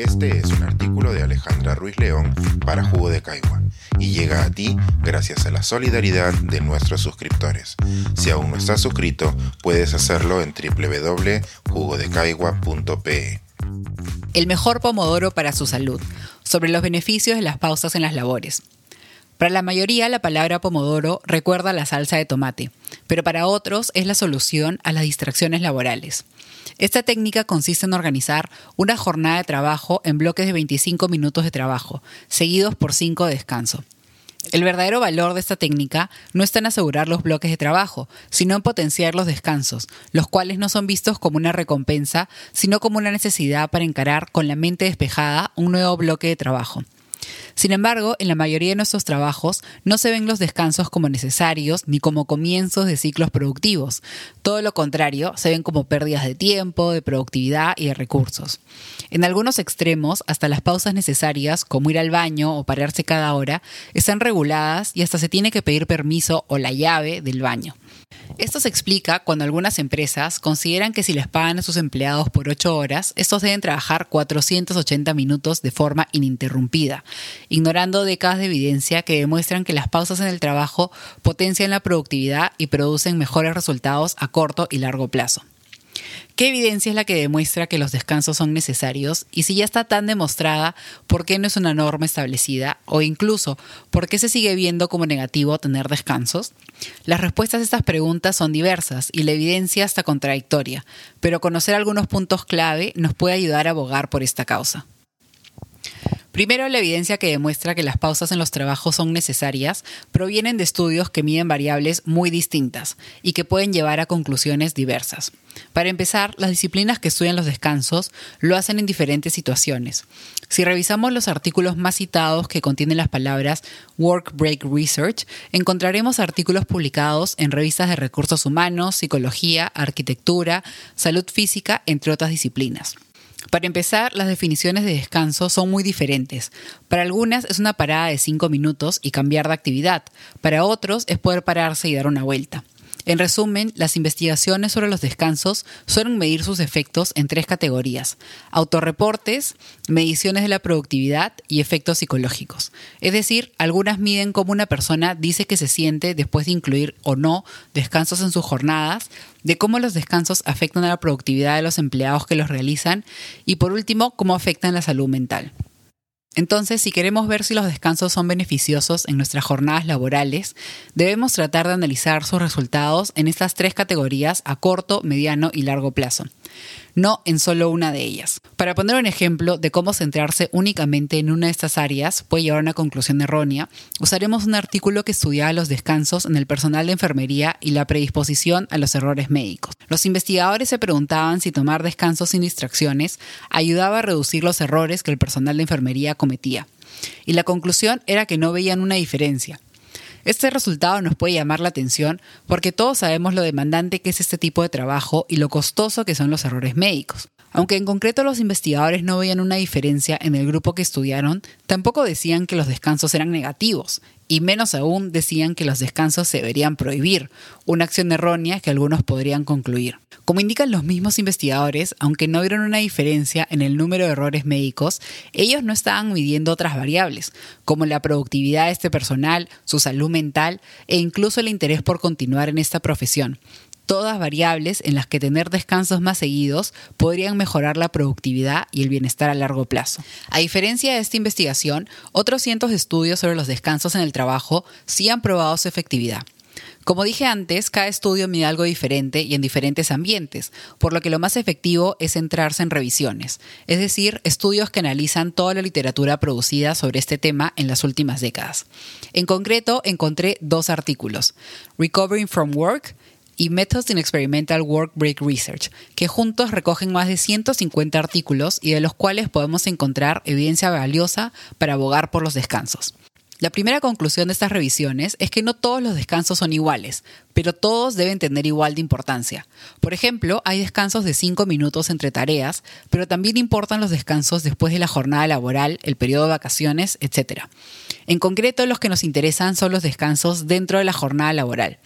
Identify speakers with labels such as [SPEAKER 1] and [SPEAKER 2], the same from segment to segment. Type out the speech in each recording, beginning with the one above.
[SPEAKER 1] Este es un artículo de Alejandra Ruiz León para Jugo de Caigua y llega a ti gracias a la solidaridad de nuestros suscriptores. Si aún no estás suscrito, puedes hacerlo en www.jugodecaigua.pe.
[SPEAKER 2] El mejor pomodoro para su salud. Sobre los beneficios de las pausas en las labores. Para la mayoría la palabra pomodoro recuerda la salsa de tomate, pero para otros es la solución a las distracciones laborales. Esta técnica consiste en organizar una jornada de trabajo en bloques de 25 minutos de trabajo, seguidos por 5 de descanso. El verdadero valor de esta técnica no está en asegurar los bloques de trabajo, sino en potenciar los descansos, los cuales no son vistos como una recompensa, sino como una necesidad para encarar con la mente despejada un nuevo bloque de trabajo. Sin embargo, en la mayoría de nuestros trabajos no se ven los descansos como necesarios ni como comienzos de ciclos productivos. Todo lo contrario, se ven como pérdidas de tiempo, de productividad y de recursos. En algunos extremos, hasta las pausas necesarias, como ir al baño o pararse cada hora, están reguladas y hasta se tiene que pedir permiso o la llave del baño. Esto se explica cuando algunas empresas consideran que si les pagan a sus empleados por 8 horas, estos deben trabajar 480 minutos de forma ininterrumpida, ignorando décadas de evidencia que demuestran que las pausas en el trabajo potencian la productividad y producen mejores resultados a corto y largo plazo. ¿Qué evidencia es la que demuestra que los descansos son necesarios? Y si ya está tan demostrada, ¿por qué no es una norma establecida? O incluso, ¿por qué se sigue viendo como negativo tener descansos? Las respuestas a estas preguntas son diversas y la evidencia está contradictoria, pero conocer algunos puntos clave nos puede ayudar a abogar por esta causa. Primero, la evidencia que demuestra que las pausas en los trabajos son necesarias provienen de estudios que miden variables muy distintas y que pueden llevar a conclusiones diversas. Para empezar, las disciplinas que estudian los descansos lo hacen en diferentes situaciones. Si revisamos los artículos más citados que contienen las palabras Work Break Research, encontraremos artículos publicados en revistas de recursos humanos, psicología, arquitectura, salud física, entre otras disciplinas. Para empezar, las definiciones de descanso son muy diferentes. Para algunas es una parada de 5 minutos y cambiar de actividad. Para otros es poder pararse y dar una vuelta. En resumen, las investigaciones sobre los descansos suelen medir sus efectos en tres categorías. Autorreportes, mediciones de la productividad y efectos psicológicos. Es decir, algunas miden cómo una persona dice que se siente después de incluir o no descansos en sus jornadas, de cómo los descansos afectan a la productividad de los empleados que los realizan y por último, cómo afectan la salud mental. Entonces, si queremos ver si los descansos son beneficiosos en nuestras jornadas laborales, debemos tratar de analizar sus resultados en estas tres categorías a corto, mediano y largo plazo no en solo una de ellas. Para poner un ejemplo de cómo centrarse únicamente en una de estas áreas puede llevar a una conclusión errónea, usaremos un artículo que estudiaba los descansos en el personal de enfermería y la predisposición a los errores médicos. Los investigadores se preguntaban si tomar descansos sin distracciones ayudaba a reducir los errores que el personal de enfermería cometía. Y la conclusión era que no veían una diferencia. Este resultado nos puede llamar la atención porque todos sabemos lo demandante que es este tipo de trabajo y lo costoso que son los errores médicos. Aunque en concreto los investigadores no veían una diferencia en el grupo que estudiaron, tampoco decían que los descansos eran negativos, y menos aún decían que los descansos se deberían prohibir, una acción errónea que algunos podrían concluir. Como indican los mismos investigadores, aunque no vieron una diferencia en el número de errores médicos, ellos no estaban midiendo otras variables, como la productividad de este personal, su salud mental e incluso el interés por continuar en esta profesión todas variables en las que tener descansos más seguidos podrían mejorar la productividad y el bienestar a largo plazo. A diferencia de esta investigación, otros cientos de estudios sobre los descansos en el trabajo sí han probado su efectividad. Como dije antes, cada estudio mide algo diferente y en diferentes ambientes, por lo que lo más efectivo es centrarse en revisiones, es decir, estudios que analizan toda la literatura producida sobre este tema en las últimas décadas. En concreto, encontré dos artículos, Recovering from Work y Methods in Experimental Work Break Research, que juntos recogen más de 150 artículos y de los cuales podemos encontrar evidencia valiosa para abogar por los descansos. La primera conclusión de estas revisiones es que no todos los descansos son iguales, pero todos deben tener igual de importancia. Por ejemplo, hay descansos de 5 minutos entre tareas, pero también importan los descansos después de la jornada laboral, el periodo de vacaciones, etc. En concreto, los que nos interesan son los descansos dentro de la jornada laboral.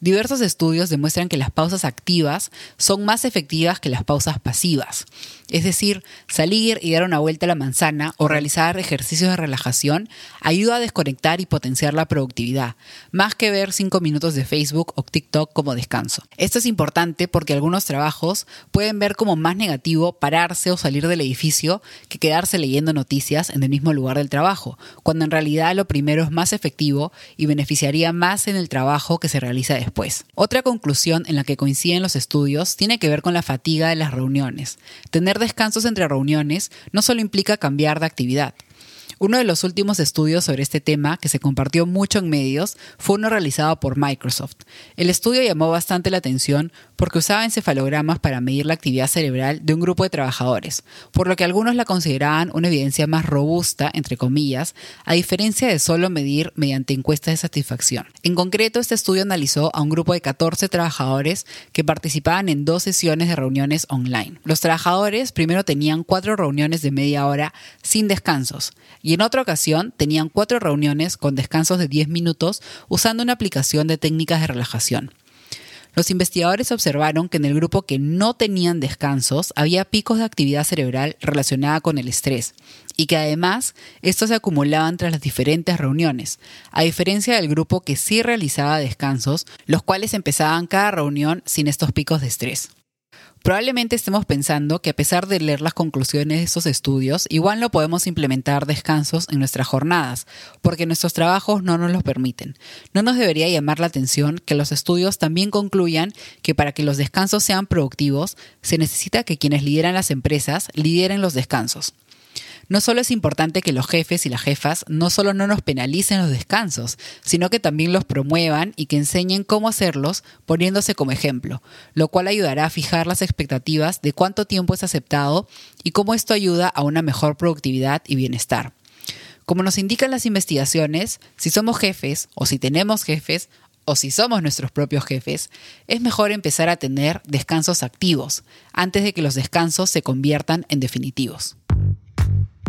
[SPEAKER 2] Diversos estudios demuestran que las pausas activas son más efectivas que las pausas pasivas. Es decir, salir y dar una vuelta a la manzana o realizar ejercicios de relajación ayuda a desconectar y potenciar la productividad, más que ver 5 minutos de Facebook o TikTok como descanso. Esto es importante porque algunos trabajos pueden ver como más negativo pararse o salir del edificio que quedarse leyendo noticias en el mismo lugar del trabajo, cuando en realidad lo primero es más efectivo y beneficiaría más en el trabajo que se realiza después. Otra conclusión en la que coinciden los estudios tiene que ver con la fatiga de las reuniones. Tener descansos entre reuniones no solo implica cambiar de actividad, uno de los últimos estudios sobre este tema, que se compartió mucho en medios, fue uno realizado por Microsoft. El estudio llamó bastante la atención porque usaba encefalogramas para medir la actividad cerebral de un grupo de trabajadores, por lo que algunos la consideraban una evidencia más robusta, entre comillas, a diferencia de solo medir mediante encuestas de satisfacción. En concreto, este estudio analizó a un grupo de 14 trabajadores que participaban en dos sesiones de reuniones online. Los trabajadores primero tenían cuatro reuniones de media hora sin descansos y en otra ocasión tenían cuatro reuniones con descansos de 10 minutos usando una aplicación de técnicas de relajación. Los investigadores observaron que en el grupo que no tenían descansos había picos de actividad cerebral relacionada con el estrés y que además estos se acumulaban tras las diferentes reuniones, a diferencia del grupo que sí realizaba descansos, los cuales empezaban cada reunión sin estos picos de estrés. Probablemente estemos pensando que a pesar de leer las conclusiones de estos estudios, igual no podemos implementar descansos en nuestras jornadas, porque nuestros trabajos no nos los permiten. No nos debería llamar la atención que los estudios también concluyan que para que los descansos sean productivos, se necesita que quienes lideran las empresas lideren los descansos. No solo es importante que los jefes y las jefas no solo no nos penalicen los descansos, sino que también los promuevan y que enseñen cómo hacerlos poniéndose como ejemplo, lo cual ayudará a fijar las expectativas de cuánto tiempo es aceptado y cómo esto ayuda a una mejor productividad y bienestar. Como nos indican las investigaciones, si somos jefes o si tenemos jefes, o si somos nuestros propios jefes, es mejor empezar a tener descansos activos antes de que los descansos se conviertan en definitivos.